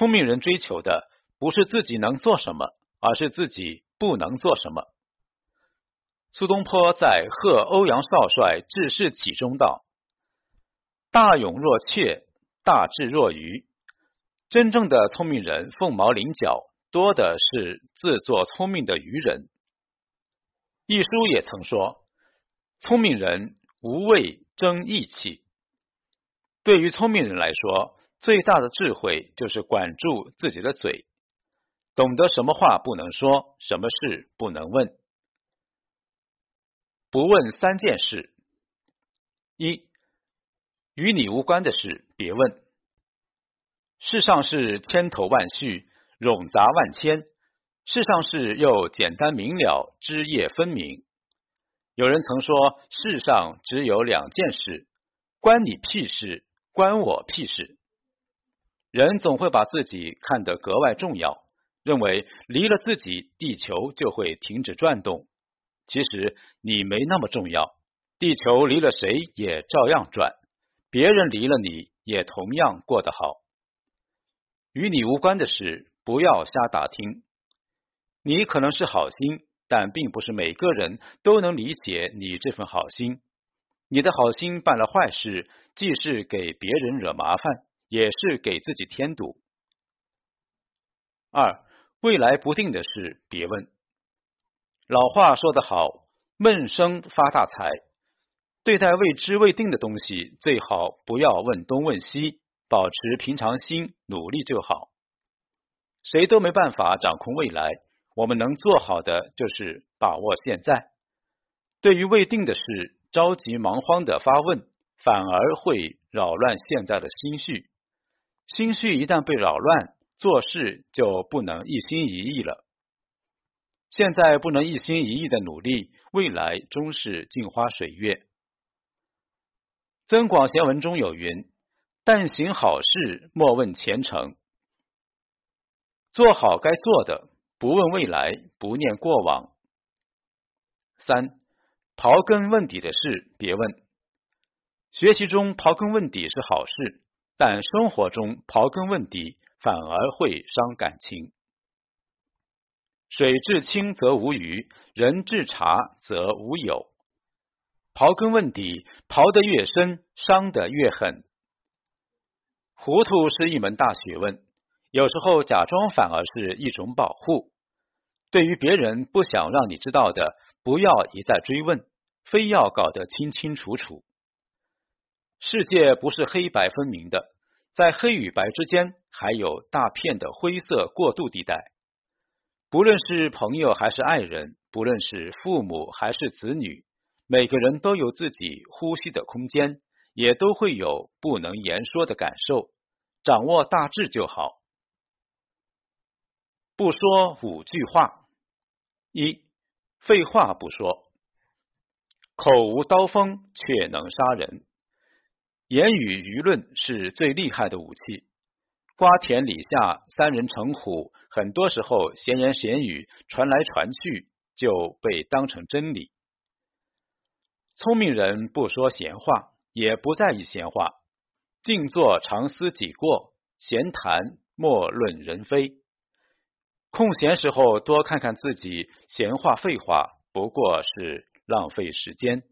聪明人追求的不是自己能做什么，而是自己不能做什么。苏东坡在《贺欧阳少帅致仕启》中道：“大勇若怯，大智若愚。”真正的聪明人凤毛麟角，多的是自作聪明的愚人。一书也曾说：“聪明人无畏争义气。”对于聪明人来说，最大的智慧就是管住自己的嘴，懂得什么话不能说，什么事不能问。不问三件事：一，与你无关的事别问。世上事千头万绪，冗杂万千；世上事又简单明了，枝叶分明。有人曾说，世上只有两件事，关你屁事。关我屁事！人总会把自己看得格外重要，认为离了自己，地球就会停止转动。其实你没那么重要，地球离了谁也照样转，别人离了你也同样过得好。与你无关的事，不要瞎打听。你可能是好心，但并不是每个人都能理解你这份好心。你的好心办了坏事，既是给别人惹麻烦，也是给自己添堵。二，未来不定的事别问。老话说得好，闷声发大财。对待未知未定的东西，最好不要问东问西，保持平常心，努力就好。谁都没办法掌控未来，我们能做好的就是把握现在。对于未定的事，着急忙慌的发问，反而会扰乱现在的心绪。心绪一旦被扰乱，做事就不能一心一意了。现在不能一心一意的努力，未来终是镜花水月。《增广贤文》中有云：“但行好事，莫问前程。”做好该做的，不问未来，不念过往。三。刨根问底的事别问。学习中刨根问底是好事，但生活中刨根问底反而会伤感情。水至清则无鱼，人至察则无友。刨根问底，刨得越深，伤得越狠。糊涂是一门大学问，有时候假装反而是一种保护。对于别人不想让你知道的，不要一再追问。非要搞得清清楚楚。世界不是黑白分明的，在黑与白之间还有大片的灰色过渡地带。不论是朋友还是爱人，不论是父母还是子女，每个人都有自己呼吸的空间，也都会有不能言说的感受。掌握大致就好。不说五句话：一，废话不说。口无刀锋却能杀人，言语舆论是最厉害的武器。瓜田李下三人成虎，很多时候闲言闲语传来传去就被当成真理。聪明人不说闲话，也不在意闲话，静坐常思己过，闲谈莫论人非。空闲时候多看看自己，闲话废话不过是。浪费时间，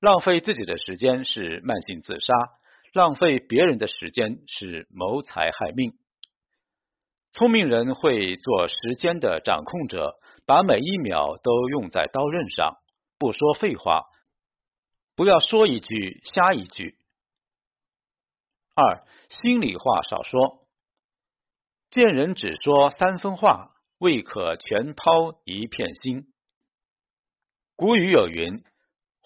浪费自己的时间是慢性自杀；浪费别人的时间是谋财害命。聪明人会做时间的掌控者，把每一秒都用在刀刃上，不说废话，不要说一句瞎一句。二，心里话少说，见人只说三分话，未可全抛一片心。古语有云：“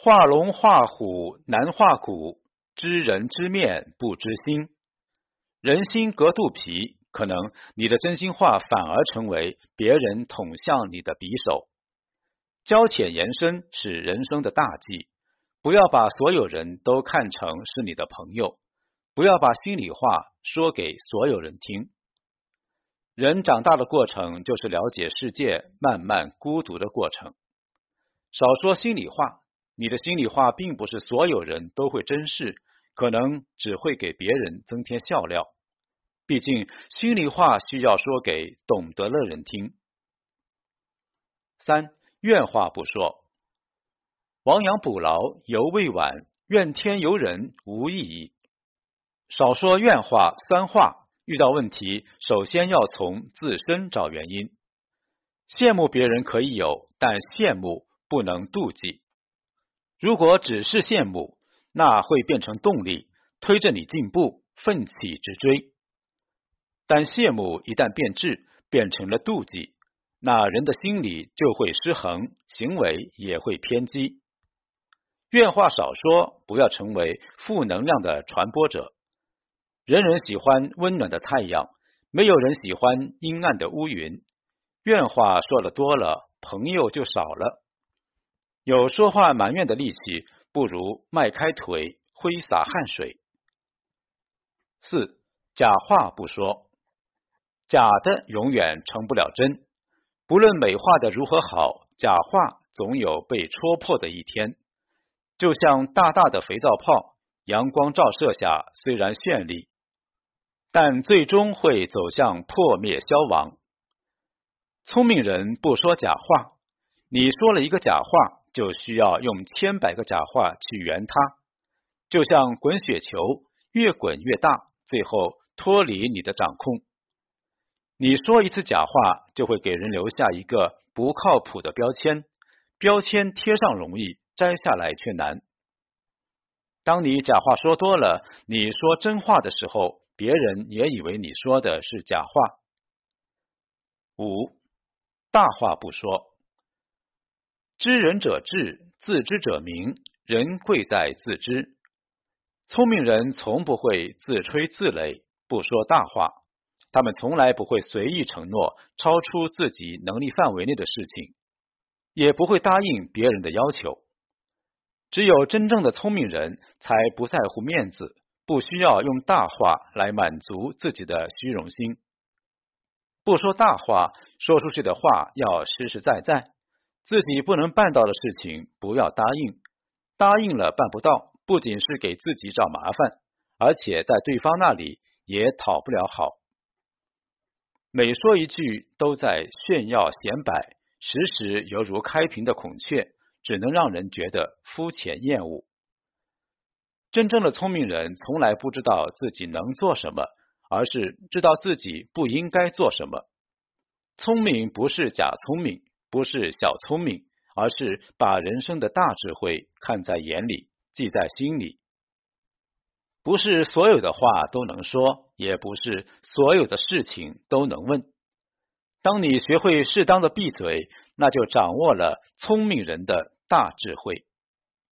画龙画虎难画骨，知人知面不知心。”人心隔肚皮，可能你的真心话反而成为别人捅向你的匕首。交浅言深是人生的大忌，不要把所有人都看成是你的朋友，不要把心里话说给所有人听。人长大的过程，就是了解世界、慢慢孤独的过程。少说心里话，你的心里话并不是所有人都会珍视，可能只会给别人增添笑料。毕竟心里话需要说给懂得的人听。三怨话不说，亡羊补牢犹未晚，怨天尤人无意义。少说怨话酸话，遇到问题首先要从自身找原因。羡慕别人可以有，但羡慕不能妒忌。如果只是羡慕，那会变成动力，推着你进步，奋起直追。但羡慕一旦变质，变成了妒忌，那人的心理就会失衡，行为也会偏激。怨话少说，不要成为负能量的传播者。人人喜欢温暖的太阳，没有人喜欢阴暗的乌云。怨话说的多了，朋友就少了。有说话埋怨的力气，不如迈开腿挥洒汗水。四假话不说，假的永远成不了真。不论美化的如何好，假话总有被戳破的一天。就像大大的肥皂泡，阳光照射下虽然绚丽，但最终会走向破灭消亡。聪明人不说假话，你说了一个假话，就需要用千百个假话去圆它。就像滚雪球，越滚越大，最后脱离你的掌控。你说一次假话，就会给人留下一个不靠谱的标签。标签贴上容易，摘下来却难。当你假话说多了，你说真话的时候，别人也以为你说的是假话。五。大话不说，知人者智，自知者明。人贵在自知。聪明人从不会自吹自擂，不说大话。他们从来不会随意承诺超出自己能力范围内的事情，也不会答应别人的要求。只有真正的聪明人才不在乎面子，不需要用大话来满足自己的虚荣心。不说大话，说出去的话要实实在在。自己不能办到的事情，不要答应。答应了办不到，不仅是给自己找麻烦，而且在对方那里也讨不了好。每说一句都在炫耀显摆，时时犹如开屏的孔雀，只能让人觉得肤浅厌恶。真正的聪明人，从来不知道自己能做什么。而是知道自己不应该做什么。聪明不是假聪明，不是小聪明，而是把人生的大智慧看在眼里，记在心里。不是所有的话都能说，也不是所有的事情都能问。当你学会适当的闭嘴，那就掌握了聪明人的大智慧。